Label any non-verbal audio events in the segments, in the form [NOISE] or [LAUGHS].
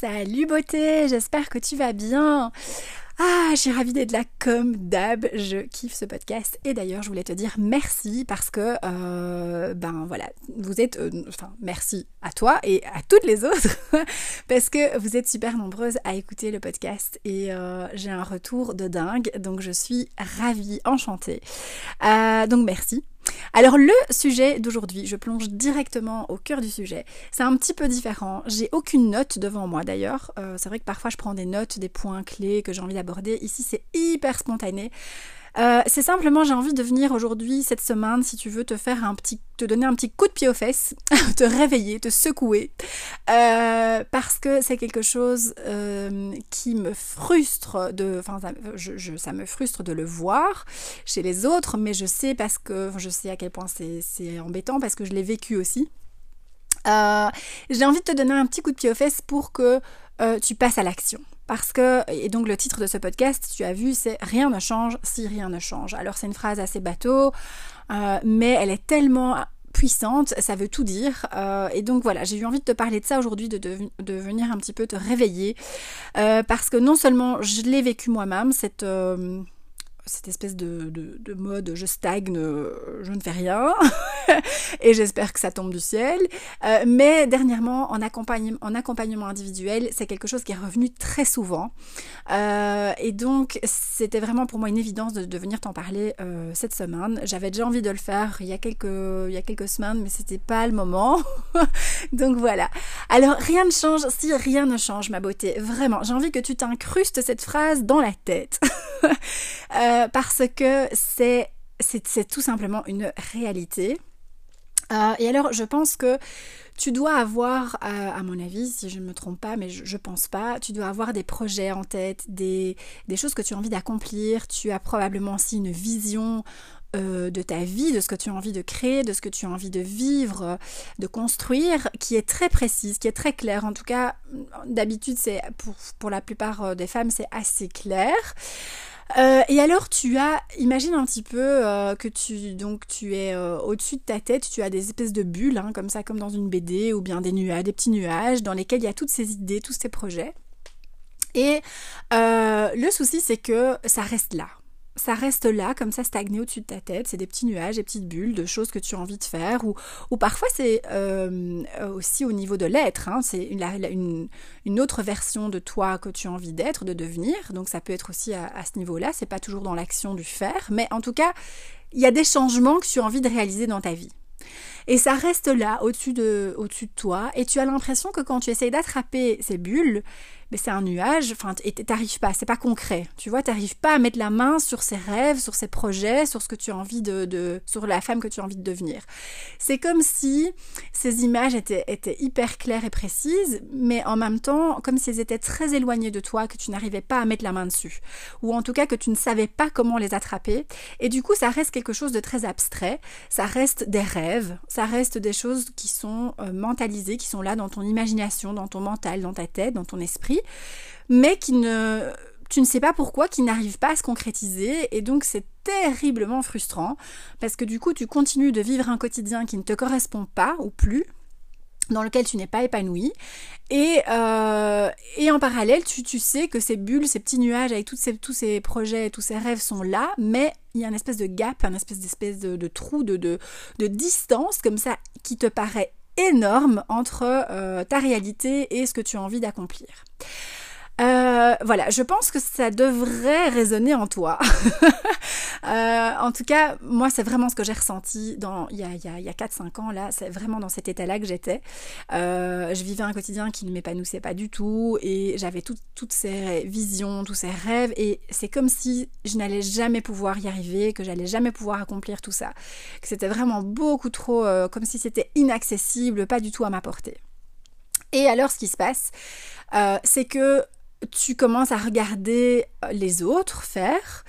Salut beauté, j'espère que tu vas bien. Ah, j'ai ravi d'être là comme d'hab. Je kiffe ce podcast. Et d'ailleurs, je voulais te dire merci parce que, euh, ben voilà, vous êtes, euh, enfin, merci à toi et à toutes les autres [LAUGHS] parce que vous êtes super nombreuses à écouter le podcast et euh, j'ai un retour de dingue. Donc, je suis ravie, enchantée. donc, merci. Alors le sujet d'aujourd'hui, je plonge directement au cœur du sujet. C'est un petit peu différent. J'ai aucune note devant moi d'ailleurs. Euh, c'est vrai que parfois je prends des notes, des points clés que j'ai envie d'aborder. Ici c'est hyper spontané. Euh, c'est simplement, j'ai envie de venir aujourd'hui, cette semaine, si tu veux, te faire un petit, te donner un petit coup de pied aux fesses, [LAUGHS] te réveiller, te secouer, euh, parce que c'est quelque chose euh, qui me frustre de, enfin, ça, ça me frustre de le voir chez les autres, mais je sais parce que, je sais à quel point c'est embêtant parce que je l'ai vécu aussi. j'ai envie de te donner un petit coup de pied aux fesses pour que tu passes à l'action. Parce que, et donc le titre de ce podcast, tu as vu, c'est Rien ne change si rien ne change. Alors c'est une phrase assez bateau, euh, mais elle est tellement puissante, ça veut tout dire. Euh, et donc voilà, j'ai eu envie de te parler de ça aujourd'hui, de, venir un petit peu te réveiller. Euh, parce que non seulement je l'ai vécu moi-même, cette cette espèce de, de, mode je stagne, euh, je ne fais rien, [LAUGHS] et j'espère que ça tombe du ciel. Euh, mais dernièrement, en, accompagnement, en accompagnement individuel, c'est quelque chose qui est revenu très souvent. Euh, et donc, c'était vraiment pour moi une évidence de, venir t'en parler cette semaine. J'avais déjà envie de le faire il y a quelques, il y a quelques semaines, mais c'était pas le moment. [LAUGHS] donc voilà. Alors, rien ne change si rien ne change, ma beauté. Vraiment, j'ai envie que tu t'incrustes cette phrase dans la tête. [LAUGHS] Euh, parce que c'est, c'est, tout simplement une réalité. Euh, et alors, je pense que tu dois avoir, euh, à mon avis, si je ne me trompe pas, mais je, ne pense pas, tu dois avoir des projets en tête, des, des choses que tu as envie d'accomplir. Tu as probablement aussi une vision de ta vie, de ce que tu as envie de créer, de ce que tu as envie de vivre, de construire, qui est très précise, qui est très claire. En tout cas, d'habitude, c'est pour, pour la plupart des femmes, c'est assez clair. Euh, et alors tu as, imagine un petit peu euh, que tu donc tu es euh, au-dessus de ta tête, tu as des espèces de bulles, hein, comme ça, comme dans une BD, ou bien des nuages, des petits nuages dans lesquels il y a toutes ces idées, tous ces projets. Et le souci, c'est que ça reste là ça reste là, comme ça, stagné au-dessus de ta tête. C'est des petits nuages, des petites bulles de choses que tu as envie de faire. Ou, parfois, c'est euh, aussi au niveau de l'être. Hein. c'est une, autre version de toi que tu as envie d'être, de devenir. Donc, ça peut être aussi à, ce niveau-là. C'est pas toujours dans l'action du faire. Mais en tout cas, il y a des changements que tu as envie de réaliser dans ta vie. Et ça reste là, au-dessus de, au-dessus de toi. Et tu as l'impression que quand tu essayes d'attraper ces bulles, mais c'est un nuage, enfin, t'arrives pas, c'est pas concret. Tu vois, t'arrives pas à mettre la main sur ses rêves, sur ses projets, sur ce que tu as envie de, de sur la femme que tu as envie de devenir. C'est comme si ces images étaient, étaient hyper claires et précises, mais en même temps, comme si elles étaient très éloignées de toi, que tu n'arrivais pas à mettre la main dessus. Ou en tout cas, que tu ne savais pas comment les attraper. Et du coup, ça reste quelque chose de très abstrait. Ça reste des rêves. Ça reste des choses qui sont euh, mentalisées, qui sont là dans ton imagination, dans ton mental, dans ta tête, dans ton esprit mais qui ne tu ne sais pas pourquoi, qui n'arrivent pas à se concrétiser et donc c'est terriblement frustrant parce que du coup tu continues de vivre un quotidien qui ne te correspond pas ou plus dans lequel tu n'es pas épanoui. Et, euh, et en parallèle, tu, tu, sais que ces bulles, ces petits nuages avec ces, tous ces projets, tous ces rêves sont là, mais il y a une espèce de gap, une espèce d'espèce de, trou, de, de, de, distance comme ça qui te paraît énorme entre euh, ta réalité et ce que tu as envie d'accomplir. Euh, voilà, je pense que ça devrait résonner en toi. [LAUGHS] Euh, en tout cas, moi, c'est vraiment ce que j'ai ressenti dans, il y a, a, a 4-5 ans, là, c'est vraiment dans cet état-là que j'étais. Euh, je vivais un quotidien qui ne m'épanouissait pas du tout et j'avais toutes ces visions, tous ces rêves et c'est comme si je n'allais jamais pouvoir y arriver, que j'allais jamais pouvoir accomplir tout ça. Que c'était vraiment beaucoup trop, comme si c'était inaccessible, pas du tout à ma portée. Et alors, ce qui se passe, c'est que tu commences à regarder euh, les autres faire.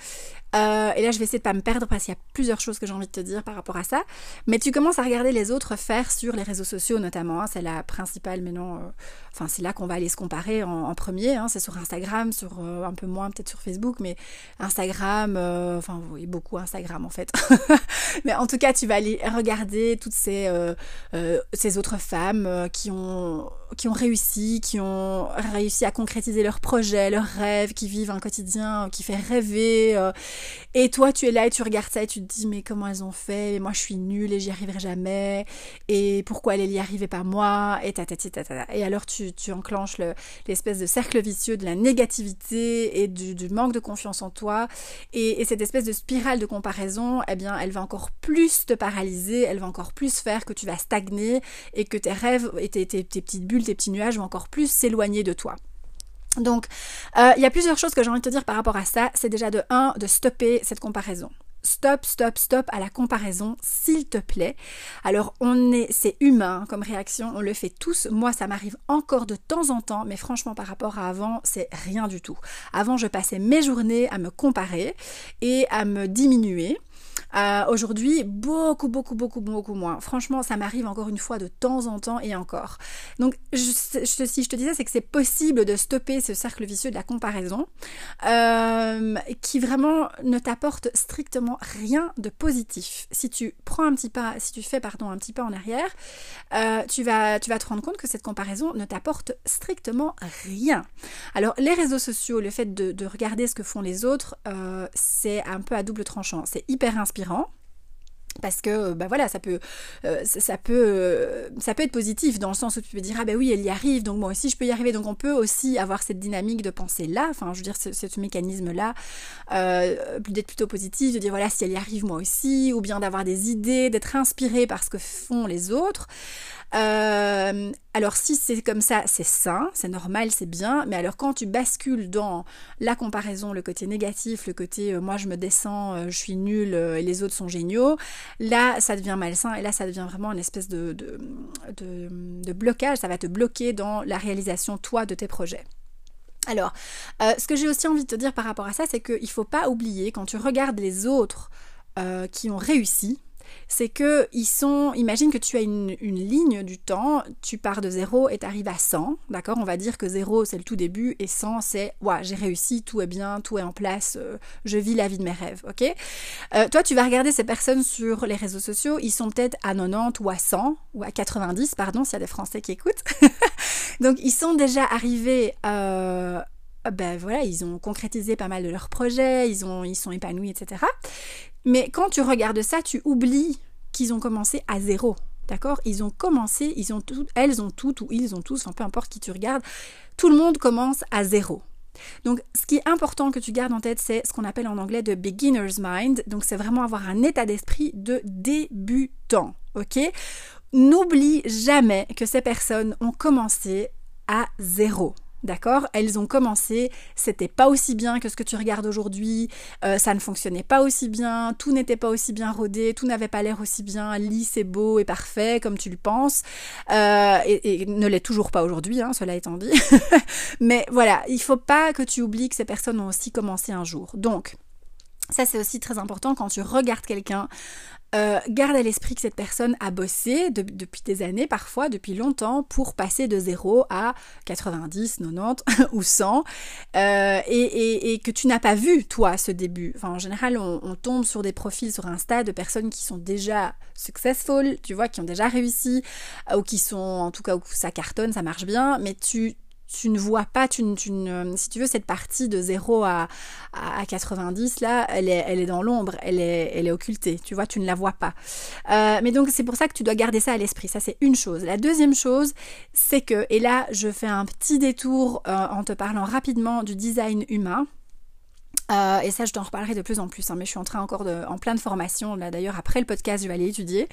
Euh, et là, je vais essayer de pas me perdre parce qu'il y a plusieurs choses que j'ai envie de te dire par rapport à ça. Mais tu commences à regarder les autres faire sur les réseaux sociaux notamment. Hein. c'est la principale, mais non, euh, enfin c'est là qu'on va aller se comparer en, premier. Hein. c'est sur Instagram, sur un peu moins peut-être sur Facebook, mais Instagram, enfin oui, beaucoup Instagram en fait. [LAUGHS] mais en tout cas, tu vas aller regarder toutes ces ces autres femmes qui ont qui ont réussi, qui ont réussi à concrétiser leurs projets, leurs rêves, qui vivent un quotidien qui fait rêver. Euh. et toi, tu es là et tu regardes ça et tu te dis, mais comment elles ont fait? Moi, je suis nulle et j'y arriverai jamais. Et pourquoi elles y arrivaient pas moi? Et ta, ta, ta, ta, Et alors, tu, tu enclenches l'espèce de cercle vicieux de la négativité et du, manque de confiance en toi. Et, et, cette espèce de spirale de comparaison, eh bien, elle va encore plus te paralyser, elle va encore plus faire que tu vas stagner et que tes rêves et tes, tes petites bulles tes petits nuages vont encore plus s'éloigner de toi. Donc, euh, il y a plusieurs choses que j'ai envie de te dire par rapport à ça. C'est déjà de 1, de stopper cette comparaison. Stop, stop, stop à la comparaison, s'il te plaît. Alors, on est, c'est humain comme réaction, on le fait tous. Moi, ça m'arrive encore de temps en temps, mais franchement, par rapport à avant, c'est rien du tout. Avant, je passais mes journées à me comparer et à me diminuer. Euh, aujourd'hui, beaucoup, beaucoup, beaucoup, beaucoup moins. Franchement, ça m'arrive encore une fois de temps en temps et encore. Donc, je, si je te disais, c'est que c'est possible de stopper ce cercle vicieux de la comparaison, euh, qui vraiment ne t'apporte strictement rien de positif. Si tu prends un petit pas, si tu fais pardon un petit pas en arrière, euh, tu vas, tu vas te rendre compte que cette comparaison ne t'apporte strictement rien. Alors, les réseaux sociaux, le fait de regarder ce que font les autres, c'est un peu à double tranchant. C'est hyper inspirant parce que bah voilà ça peut euh, ça peut euh, ça peut être positif dans le sens où tu peux dire ah ben oui elle y arrive donc moi aussi je peux y arriver. Donc on peut aussi avoir cette dynamique de pensée là enfin je veux dire ce, mécanisme là euh, d'être plutôt positif de dire voilà si elle y arrive moi aussi ou bien d'avoir des idées d'être inspiré par ce que font les autres euh, alors si c'est comme ça, c'est sain, c'est normal, c'est bien, mais alors quand tu bascules dans la comparaison, le côté négatif, le côté euh, moi je me descends, euh, je suis nul et les autres sont géniaux, là ça devient malsain et là ça devient vraiment une espèce de, de, de, blocage, ça va te bloquer dans la réalisation toi de tes projets. Alors, ce que j'ai aussi envie de te dire par rapport à ça, c'est qu'il ne faut pas oublier quand tu regardes les autres qui ont réussi, c'est que ils sont, imagine que tu as une, ligne du temps, tu pars de 0 et tu arrives à 100, d'accord? On va dire que 0 c'est le tout début et 100 c'est, ouais, j'ai réussi, tout est bien, tout est en place, euh, je vis la vie de mes rêves, ok? Euh, Toi tu vas regarder ces personnes sur les réseaux sociaux, ils sont peut-être à 90 ou à 100 ou à 90, pardon, s'il y a des Français qui écoutent. [LAUGHS] Donc ils sont déjà arrivés euh, ben voilà, ils ont concrétisé pas mal de leurs projets, ils, ont, ils sont épanouis, etc. Mais quand tu regardes ça, tu oublies qu'ils ont commencé à zéro. D'accord? Ils ont commencé, ils ont tout, elles ont toutes ou ils ont tous, enfin peu importe qui tu regardes, tout le monde commence à zéro. Donc, ce qui est important que tu gardes en tête, c'est ce qu'on appelle en anglais de beginner's mind. Donc, c'est vraiment avoir un état d'esprit de débutant. Ok? N'oublie jamais que ces personnes ont commencé à zéro. D'accord? Elles ont commencé, c'était pas aussi bien que ce que tu regardes aujourd'hui, euh, ça ne fonctionnait pas aussi bien, tout n'était pas aussi bien rodé, tout n'avait pas l'air aussi bien lisse et beau et parfait comme tu le penses, euh, et, ne l'est toujours pas aujourd'hui, hein, cela étant dit. [LAUGHS] Mais voilà, il faut pas que tu oublies que ces personnes ont aussi commencé un jour. Donc, ça, c'est aussi très important quand tu regardes quelqu'un. Euh, garde à l'esprit que cette personne a bossé depuis des années, parfois depuis longtemps, pour passer de 0 à 90, 90 ou 100, euh, et, que tu n'as pas vu, toi, ce début. En général, on, tombe sur des profils sur Insta de personnes qui sont déjà successful, tu vois, qui ont déjà réussi, ou qui sont, en tout cas, où ça cartonne, ça marche bien, mais tu tu ne vois pas, tu, tu si tu veux, cette partie de 0 à, à 90, là, elle est, elle est dans l'ombre, elle est, elle est occultée, tu vois, tu ne la vois pas. Euh, mais donc, c'est pour ça que tu dois garder ça à l'esprit. Ça, c'est une chose. La deuxième chose, c'est que, et là, je fais un petit détour euh, en te parlant rapidement du design humain. Euh, et ça, je t'en reparlerai de plus en plus, hein, mais je suis en train encore de, en plein de formation. D'ailleurs, après le podcast, je vais aller étudier.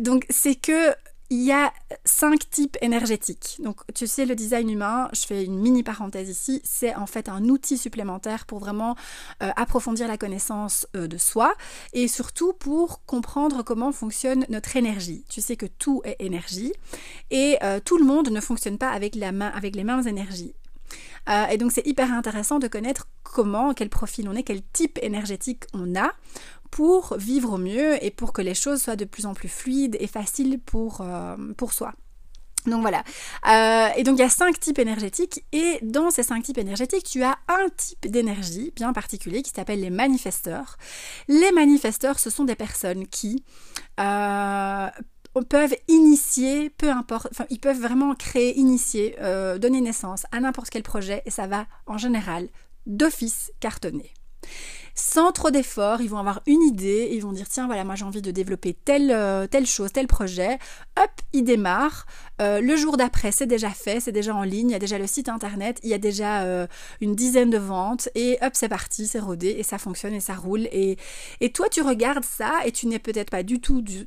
donc, c'est que il y a cinq types énergétiques. Donc, tu sais, le design humain, je fais une mini parenthèse ici, c'est en fait un outil supplémentaire pour vraiment euh, approfondir la connaissance euh, de soi et surtout pour comprendre comment fonctionne notre énergie. Tu sais que tout est énergie et euh, tout le monde ne fonctionne pas avec, la avec les mêmes énergies. Et donc c'est hyper intéressant de connaître comment, quel profil on est, quel type énergétique on a pour vivre au mieux et pour que les choses soient de plus en plus fluides et faciles pour, euh, pour soi. Donc voilà. Euh, et donc il y a cinq types énergétiques et dans ces cinq types énergétiques, tu as un type d'énergie bien particulier qui s'appelle les manifesteurs. Les manifesteurs, ce sont des personnes qui euh, peuvent initier, peu importe, enfin ils peuvent vraiment créer, initier, donner naissance à n'importe quel projet et ça va en général d'office cartonner sans trop d'efforts, ils vont avoir une idée, ils vont dire tiens voilà moi j'ai envie de développer telle, euh, telle chose, tel projet, hop, ils démarrent, euh, le jour d'après c'est déjà fait, c'est déjà en ligne, il y a déjà le site internet, il y a déjà euh, une dizaine de ventes et hop c'est parti, c'est rodé et ça fonctionne et ça roule. Et, et toi tu regardes ça et tu n'es peut-être pas du tout du,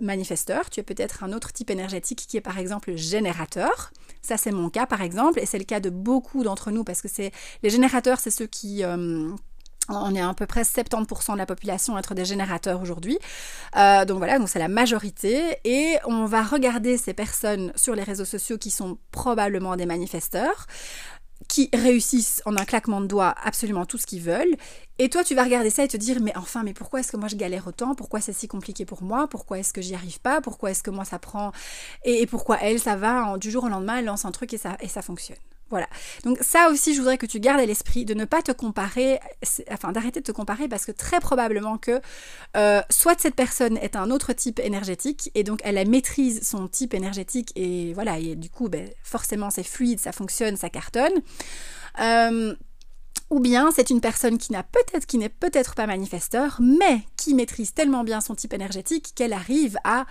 manifesteur, tu es peut-être un autre type énergétique qui est par exemple générateur, ça c'est mon cas par exemple et c'est le cas de beaucoup d'entre nous parce que c'est les générateurs c'est ceux qui on est à peu près 70% de la population à être des générateurs aujourd'hui. Euh, donc voilà, donc c'est la majorité. Et on va regarder ces personnes sur les réseaux sociaux qui sont probablement des manifesteurs qui réussissent en un claquement de doigts absolument tout ce qu'ils veulent. Et toi, tu vas regarder ça et te dire, mais enfin, mais pourquoi est-ce que moi je galère autant? Pourquoi c'est si compliqué pour moi? Pourquoi est-ce que j'y arrive pas? Pourquoi est-ce que moi ça prend? Et, pourquoi elle, ça va du jour au lendemain, elle lance un truc et ça, et ça fonctionne? Voilà. Donc ça aussi, je voudrais que tu gardes à l'esprit de ne pas te comparer, enfin d'arrêter de te comparer parce que très probablement que euh, soit cette personne est un autre type énergétique et donc elle maîtrise son type énergétique et voilà, et du coup, ben, forcément c'est fluide, ça fonctionne, ça cartonne. Euh, ou bien c'est une personne qui n'a peut-être qui n'est peut-être pas manifesteur, mais qui maîtrise tellement bien son type énergétique qu'elle arrive à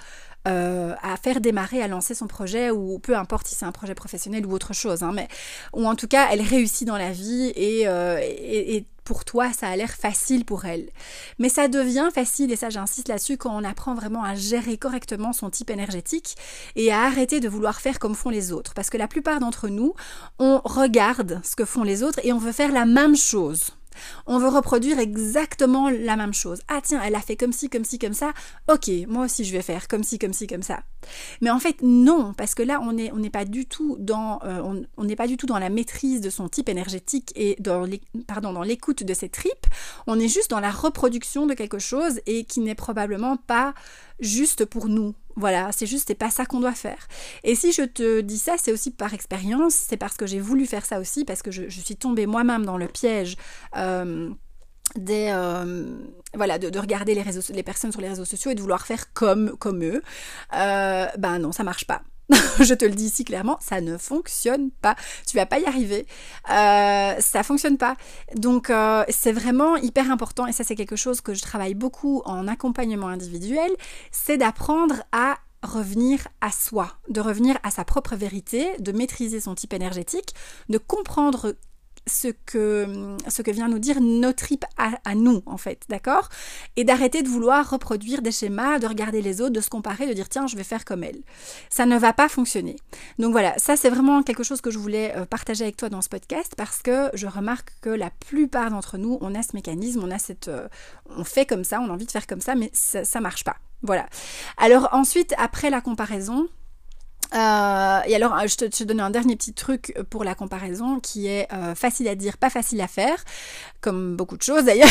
euh, à faire démarrer, à lancer son projet, ou peu importe si c'est un projet professionnel ou autre chose, hein, mais ou en tout cas elle réussit dans la vie et, euh, et, pour toi, ça a l'air facile pour elle. Mais ça devient facile, et ça j'insiste là-dessus, quand on apprend vraiment à gérer correctement son type énergétique et à arrêter de vouloir faire comme font les autres. Parce que la plupart d'entre nous, on regarde ce que font les autres et on veut faire la même chose. On veut reproduire exactement la même chose. Ah tiens, elle a fait comme ci, comme ci, comme ça. Ok, moi aussi je vais faire comme ci, comme ci, comme ça. Mais en fait non, parce que là on n'est pas du tout dans euh, on n'est pas du tout dans la maîtrise de son type énergétique et dans l'écoute de ses tripes. On est juste dans la reproduction de quelque chose et qui n'est probablement pas juste pour nous. Voilà, c'est juste, c'est pas ça qu'on doit faire. Et si je te dis ça, c'est aussi par expérience, c'est parce que j'ai voulu faire ça aussi, parce que je, suis tombée moi-même dans le piège. Euh, des euh, voilà de, regarder les réseaux les personnes sur les réseaux sociaux et de vouloir faire comme comme eux euh, ben non ça marche pas [LAUGHS] je te le dis ici clairement, ça ne fonctionne pas. Tu vas pas y arriver. Euh, ça fonctionne pas. Donc euh, c'est vraiment hyper important et ça c'est quelque chose que je travaille beaucoup en accompagnement individuel, c'est d'apprendre à revenir à soi, de revenir à sa propre vérité, de maîtriser son type énergétique, de comprendre ce que, ce que vient nous dire nos tripes à, nous, en fait, d'accord? Et d'arrêter de vouloir reproduire des schémas, de regarder les autres, de se comparer, de dire tiens, je vais faire comme elle. Ça ne va pas fonctionner. Donc voilà, ça c'est vraiment quelque chose que je voulais euh, partager avec toi dans ce podcast parce que je remarque que la plupart d'entre nous, on a ce mécanisme, on a cette. Euh, on fait comme ça, on a envie de faire comme ça, mais ça, ça marche pas. Voilà. Alors ensuite, après la comparaison, euh, et alors, je te, donne un dernier petit truc pour la comparaison qui est euh, facile à dire, pas facile à faire, comme beaucoup de choses d'ailleurs.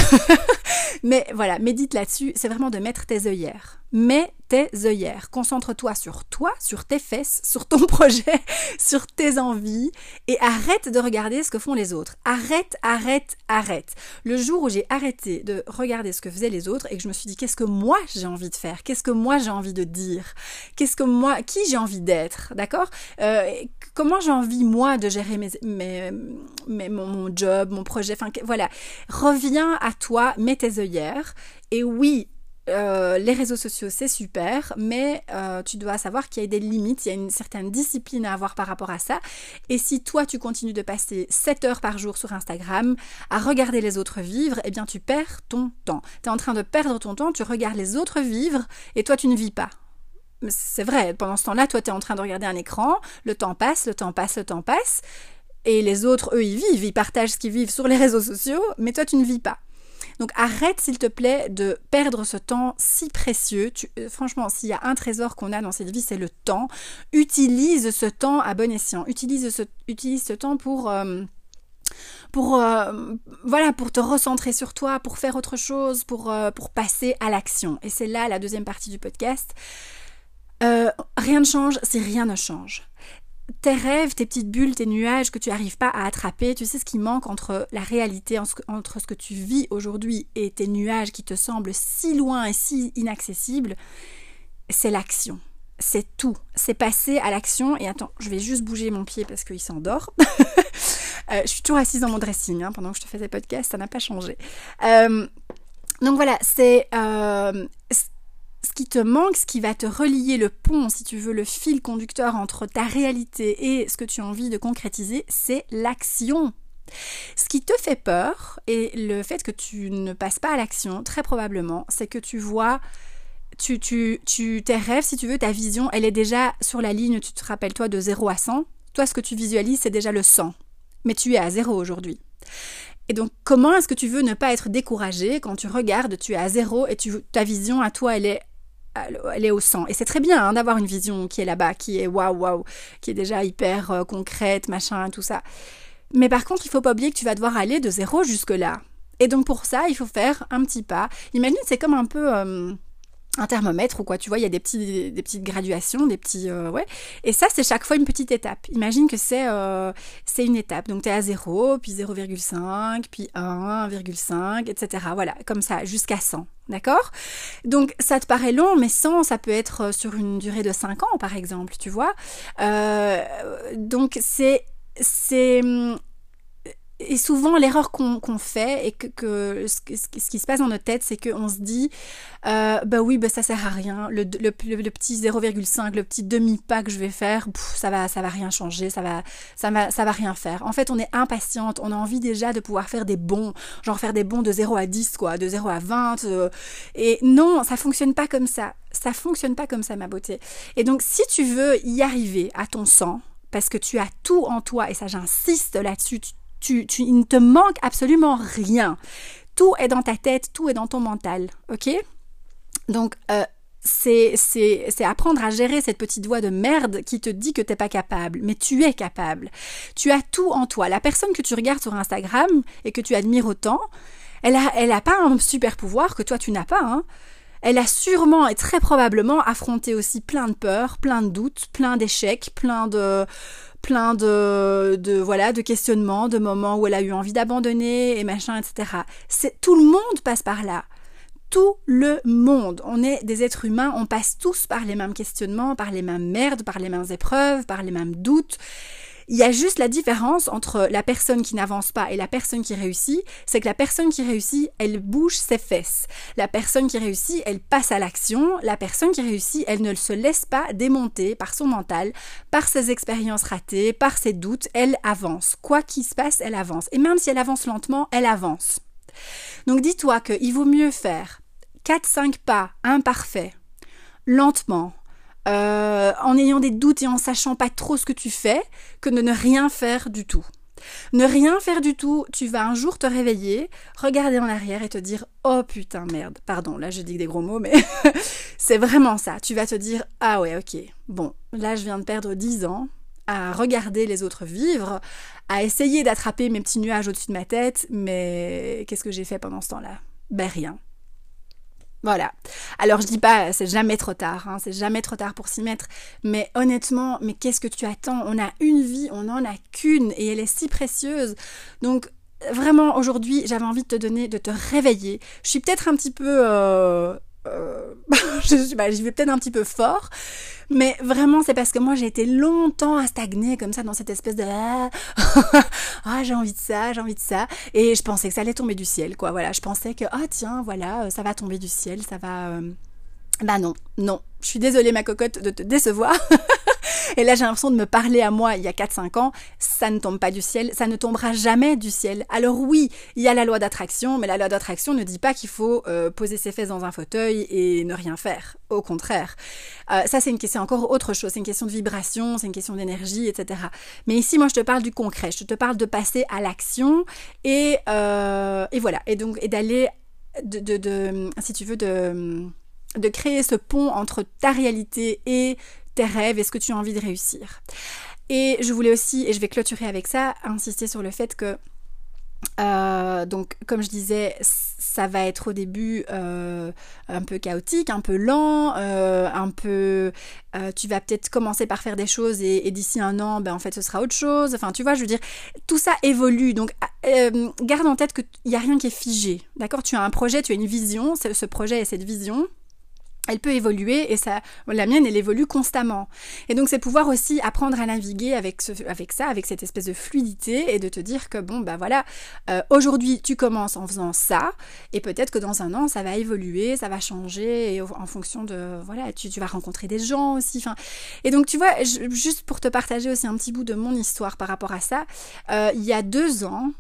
[LAUGHS] Mais voilà, médite là-dessus, c'est vraiment de mettre tes œillères. Mets tes œillères. Concentre-toi sur toi, sur tes fesses, sur ton [LAUGHS] projet, sur tes envies et arrête de regarder ce que font les autres. Arrête, arrête, arrête. Le jour où j'ai arrêté de regarder ce que faisaient les autres et que je me suis dit qu'est-ce que moi j'ai envie de faire, qu'est-ce que moi j'ai envie de dire, qu'est-ce que moi, qui j'ai envie d'être, d'accord? Euh, Comment j'ai envie moi de gérer mes, mes, mon, mon, job, mon projet, enfin voilà. Reviens à toi, mets tes œillères et oui, euh, les réseaux sociaux, c'est super, mais euh, tu dois savoir qu'il y a des limites, il y a une certaine discipline à avoir par rapport à ça. Et si toi, tu continues de passer 7 heures par jour sur Instagram à regarder les autres vivre, eh bien, tu perds ton temps. Tu es en train de perdre ton temps, tu regardes les autres vivre et toi, tu ne vis pas. C'est vrai, pendant ce temps-là, toi, tu es en train de regarder un écran, le temps passe, le temps passe, le temps passe. Et les autres, eux, ils vivent, ils partagent ce qu'ils vivent sur les réseaux sociaux, mais toi, tu ne vis pas. Donc arrête s'il te plaît de perdre ce temps si précieux. Euh, franchement, s'il y a un trésor qu'on a dans cette vie, c'est le temps. Utilise ce temps à bon escient. Utilise ce, temps pour... Euh, euh, pour te recentrer sur toi, pour faire autre chose, pour passer à l'action. Et c'est là la deuxième partie du podcast. rien ne change si rien ne change tes rêves, tes petites bulles, tes nuages que tu n'arrives pas à attraper, tu sais ce qui manque entre la réalité, entre ce que tu vis aujourd'hui et tes nuages qui te semblent si loin et si inaccessibles, c'est l'action. C'est tout. C'est passer à l'action. Et attends, je vais juste bouger mon pied parce qu'il s'endort. [LAUGHS] Euh, je suis toujours assise dans mon dressing hein, pendant que je te fais ces podcasts, ça n'a pas changé. Euh, donc voilà, c'est euh, ce qui te manque, ce qui va te relier le pont, si tu veux, le fil conducteur entre ta réalité et ce que tu as envie de concrétiser, c'est l'action. Ce qui te fait peur, et le fait que tu ne passes pas à l'action, très probablement, c'est que tu vois, tu, tu, tu, tes rêves, si tu veux, ta vision, elle est déjà sur la ligne, tu te rappelles toi, de 0 à 100. Toi, ce que tu visualises, c'est déjà le 100. Mais tu es à 0 aujourd'hui. Et donc, comment est-ce que tu veux ne pas être découragé quand tu regardes, tu es à zéro et tu, ta vision à toi, elle est elle est au sang. Et c'est très bien hein, d'avoir une vision qui est là-bas, qui est waouh, waouh, qui est déjà hyper euh, concrète, machin, tout ça. Mais par contre, il faut pas oublier que tu vas devoir aller de zéro jusque-là. Et donc pour ça, il faut faire un petit pas. Imagine, c'est comme un peu... Euh, un thermomètre ou quoi, tu vois, il y a des, petits, des petites graduations, des petits... Euh, ouais. Et ça, c'est chaque fois une petite étape. Imagine que c'est c'est une étape. Donc, tu es à 0, puis 0,5, puis 1, 1,5, etc. Voilà, comme ça, jusqu'à 100. D'accord? Donc, ça te paraît long, mais 100, ça peut être euh, sur une durée de 5 ans, par exemple, tu vois? donc, c'est... et souvent, l'erreur qu'on fait et que, ce, qui se passe dans notre tête, c'est qu'on se dit, euh, bah oui, bah ça sert à rien. Le, petit 0,5, le petit demi-pas que je vais faire, ça va, ça va rien changer, ça va, ça va, ça va rien faire. En fait, on est impatiente, on a envie déjà de pouvoir faire des bons, genre faire des bons de 0 à 10, quoi, de 0 à 20. Euh. et non, ça fonctionne pas comme ça. Ça fonctionne pas comme ça, ma beauté. Et donc, si tu veux y arriver à ton sang, parce que tu as tout en toi, et ça j'insiste là-dessus, il ne te manque absolument rien. Tout est dans ta tête, tout est dans ton mental, ok? Donc, euh, c'est apprendre à gérer cette petite voix de merde qui te dit que t'es pas capable, mais tu es capable. Tu as tout en toi. La personne que tu regardes sur Instagram et que tu admires autant, elle a, elle a pas un super pouvoir que toi tu n'as pas. Hein. Elle a sûrement et très probablement affronté aussi plein de peurs, plein de doutes, plein d'échecs, plein de plein de, de, voilà de questionnements, de moments où elle a eu envie d'abandonner et machin, etc. C'est tout le monde passe par là. Tout le monde. On est des êtres humains, on passe tous par les mêmes questionnements, par les mêmes merdes, par les mêmes épreuves, par les mêmes doutes. Il y a juste la différence entre la personne qui n'avance pas et la personne qui réussit, c'est que la personne qui réussit, elle bouge ses fesses. La personne qui réussit, elle passe à l'action. La personne qui réussit, elle ne se laisse pas démonter par son mental, par ses expériences ratées, par ses doutes, elle avance. Quoi qu'il se passe, elle avance. Et même si elle avance lentement, elle avance. Donc dis-toi qu'il vaut mieux faire 4-5 pas imparfaits, lentement, euh, en ayant des doutes et en sachant pas trop ce que tu fais, que de ne rien faire du tout. Ne rien faire du tout, tu vas un jour te réveiller, regarder en arrière et te dire Oh putain, merde. Pardon, là je dis des gros mots, mais [LAUGHS] c'est vraiment ça. Tu vas te dire Ah ouais, ok. Bon, là je viens de perdre 10 ans à regarder les autres vivre, à essayer d'attraper mes petits nuages au-dessus de ma tête, mais qu'est-ce que j'ai fait pendant ce temps-là? Ben rien. Voilà. Alors je dis pas, c'est jamais trop tard, hein, c'est jamais trop tard pour s'y mettre. Mais honnêtement, mais qu'est-ce que tu attends? On a une vie, on n'en a qu'une et elle est si précieuse. Donc vraiment aujourd'hui, j'avais envie de te donner, de te réveiller. Je suis peut-être un petit peu, euh, euh, [LAUGHS] je pas, j'y vais peut-être un petit peu fort, mais vraiment c'est parce que moi j'ai été longtemps à stagner comme ça dans cette espèce de ah, [LAUGHS] ah j'ai envie de ça, j'ai envie de ça, et je pensais que ça allait tomber du ciel, quoi. Voilà, je pensais que ah tiens voilà, ça va tomber du ciel, ça va. Euh... Bah non, non. Je suis désolée ma cocotte de te décevoir. [LAUGHS] [LAUGHS] Et là, j'ai l'impression de me parler à moi il y a 4-5 ans. Ça ne tombe pas du ciel, ça ne tombera jamais du ciel. Alors oui, il y a la loi d'attraction, mais la loi d'attraction ne dit pas qu'il faut euh, poser ses fesses dans un fauteuil et ne rien faire. Au contraire. Euh, ça, c'est une question encore autre chose. C'est une question de vibration, c'est une question d'énergie, etc. Mais ici, moi, je te parle du concret. Je te parle de passer à l'action et, euh, et voilà. Et donc, et d'aller, de, de, si tu veux, de de créer ce pont entre ta réalité et tes rêves et ce que tu as envie de réussir. Et je voulais aussi, et je vais clôturer avec ça, insister sur le fait que, euh, donc comme je disais, ça va être au début euh, un peu chaotique, un peu lent, euh, un peu... tu vas peut-être commencer par faire des choses et, d'ici un an, ben, en fait, ce sera autre chose. Enfin, tu vois, je veux dire, tout ça évolue. Donc, garde en tête qu'il n'y a rien qui est figé. D'accord? Tu as un projet, tu as une vision, ce projet et cette vision elle peut évoluer et ça, la mienne, elle évolue constamment. Et donc c'est pouvoir aussi apprendre à naviguer avec, ce, avec ça, avec cette espèce de fluidité et de te dire que bon, bah voilà, euh, aujourd'hui tu commences en faisant ça et peut-être que dans un an ça va évoluer, ça va changer et en fonction de, voilà, tu, tu vas rencontrer des gens aussi. Enfin, et donc tu vois, juste pour te partager aussi un petit bout de mon histoire par rapport à ça, euh, il y a deux ans,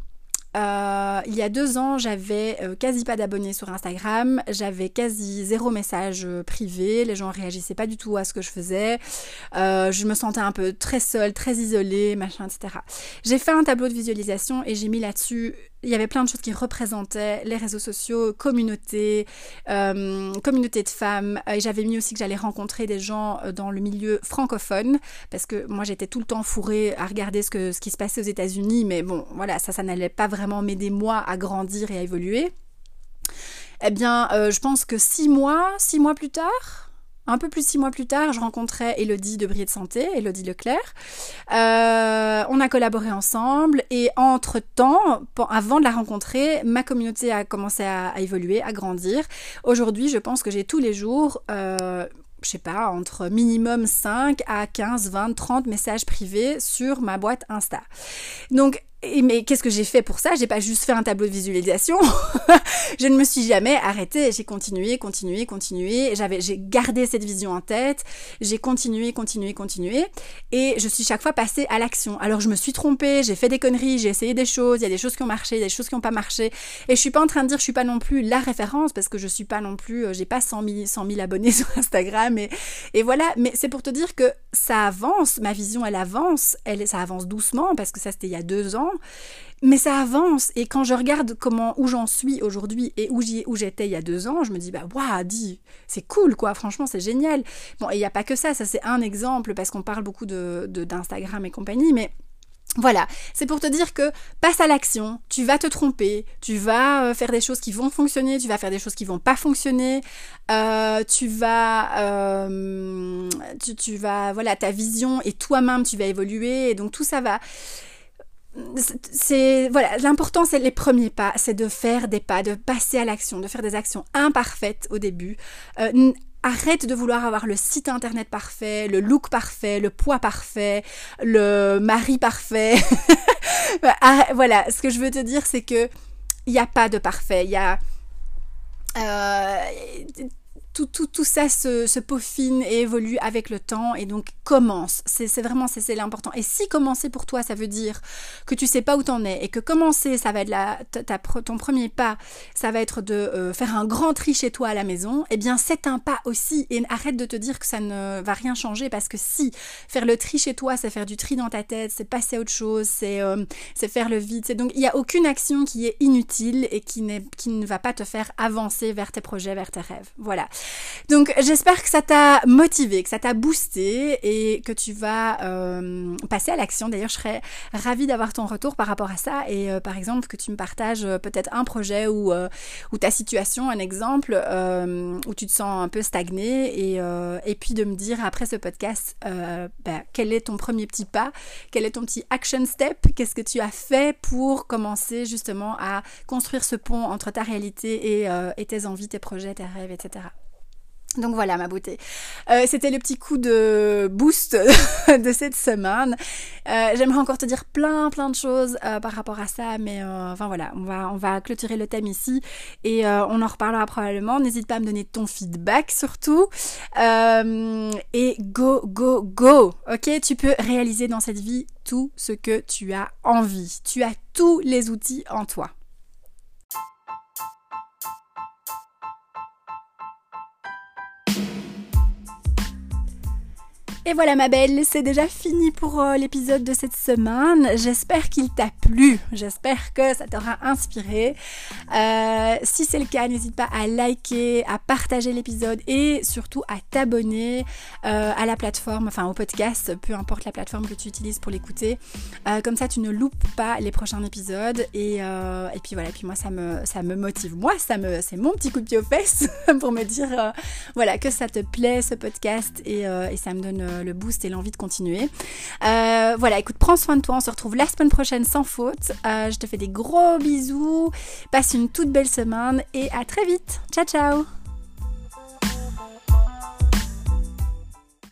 euh, il y a deux ans, j'avais euh, quasi pas d'abonnés sur Instagram, j'avais quasi zéro message euh, privé, les gens réagissaient pas du tout à ce que je faisais, je me sentais un peu très seule, très isolée, machin, etc. J'ai fait un tableau de visualisation et j'ai mis là-dessus il y avait plein de choses qui représentaient les réseaux sociaux, communauté, euh, communauté de femmes. Et j'avais mis aussi que j'allais rencontrer des gens euh, dans le milieu francophone, parce que moi j'étais tout le temps fourrée à regarder ce, que, ce qui se passait aux États-Unis, mais bon, voilà, ça, ça n'allait pas vraiment m'aider moi à grandir et à évoluer. Eh bien, euh, je pense que six mois, six mois plus tard, un peu plus de six mois plus tard, je rencontrais Elodie de Brie de Santé, Elodie Leclerc. Euh, on a collaboré ensemble et entre-temps, avant de la rencontrer, ma communauté a commencé à, évoluer, à grandir. Aujourd'hui, je pense que j'ai tous les jours... Euh, je sais pas, entre minimum 5 à 15, 20, 30 messages privés sur ma boîte Insta. Donc, mais qu'est-ce que j'ai fait pour ça? J'ai pas juste fait un tableau de visualisation. [LAUGHS] je ne me suis jamais arrêtée. J'ai continué, continué, continué. J'avais, j'ai gardé cette vision en tête. J'ai continué, continué, continué. Et je suis chaque fois passée à l'action. Alors je me suis trompée, j'ai fait des conneries, j'ai essayé des choses. Il y a des choses qui ont marché, des choses qui n'ont pas marché. Et je suis pas en train de dire je suis pas non plus la référence parce que je suis pas non plus, euh, j'ai pas 100 000, 100 000 abonnés [LAUGHS] sur Instagram. Et, et voilà. Mais c'est pour te dire que ça avance. Ma vision, elle avance. Elle, ça avance doucement parce que ça c'était il y a deux ans mais ça avance. Et quand je regarde comment où j'en suis aujourd'hui et où où j'étais il y a deux ans, je me dis bah waouh, dis, c'est cool quoi. Franchement, c'est génial. Bon, et il n'y a pas que ça. Ça c'est un exemple parce qu'on parle beaucoup de d'Instagram et compagnie, mais voilà, c'est pour te dire que passe à l'action, tu vas te tromper, tu vas euh, faire des choses qui vont fonctionner, tu vas faire des choses qui vont pas fonctionner, euh, tu vas, euh, tu, vas, voilà, ta vision et toi-même tu vas évoluer, et donc tout ça va, c'est voilà l'important c'est les premiers pas c'est de faire des pas de passer à l'action de faire des actions imparfaites au début. Euh, arrête de vouloir avoir le site internet parfait le look parfait le poids parfait le mari parfait. [LAUGHS] Voilà ce que je veux te dire c'est que il n'y a pas de parfait il y a euh, tout, tout, tout ça se, peaufine et évolue avec le temps et donc commence. C'est vraiment c'est l'important. Et si commencer pour toi, ça veut dire que tu sais pas où t'en es et que commencer, ça va être ton premier pas, ça va être de euh, faire un grand tri chez toi à la maison, eh bien c'est un pas aussi et arrête de te dire que ça ne va rien changer parce que si faire le tri chez toi, c'est faire du tri dans ta tête, c'est passer à autre chose, c'est euh, faire le vide. Donc il n'y a aucune action qui est inutile et qui ne va pas te faire avancer vers tes projets, vers tes rêves. Voilà. Donc j'espère que ça t'a motivé, que ça t'a boosté et que tu vas euh, passer à l'action. D'ailleurs, je serais ravie d'avoir ton retour par rapport à ça et euh, par exemple que tu me partages euh, peut-être un projet ou, ta situation, un exemple où tu te sens un peu stagné et, puis de me dire après ce podcast bah, quel est ton premier petit pas, quel est ton petit action step, qu'est-ce que tu as fait pour commencer justement à construire ce pont entre ta réalité et tes envies, tes projets, tes rêves, etc. Donc voilà ma beauté. Euh, C'était le petit coup de boost [LAUGHS] de cette semaine. Euh, J'aimerais encore te dire plein plein de choses euh, par rapport à ça, mais euh, enfin voilà, on va on va clôturer le thème ici et euh, on en reparlera probablement. N'hésite pas à me donner ton feedback surtout et go go go. Ok, tu peux réaliser dans cette vie tout ce que tu as envie. Tu as tous les outils en toi. Et voilà ma belle, c'est déjà fini pour euh, l'épisode de cette semaine. J'espère qu'il t'a plu, j'espère que ça t'aura inspiré. Euh, si c'est le cas, n'hésite pas à liker, à partager l'épisode et surtout à t'abonner euh, à la plateforme, enfin au podcast, peu importe la plateforme que tu utilises pour l'écouter. comme ça, tu ne loupes pas les prochains épisodes. Et, et puis voilà, puis moi ça me, ça me motive. Moi, ça me, c'est mon petit coup de pied aux fesses [LAUGHS] pour me dire voilà que ça te plaît ce podcast et, et ça me donne le boost et l'envie de continuer. Euh, voilà, écoute, prends soin de toi. On se retrouve la semaine prochaine sans faute. Euh, je te fais des gros bisous. Passe une toute belle semaine et à très vite. Ciao, ciao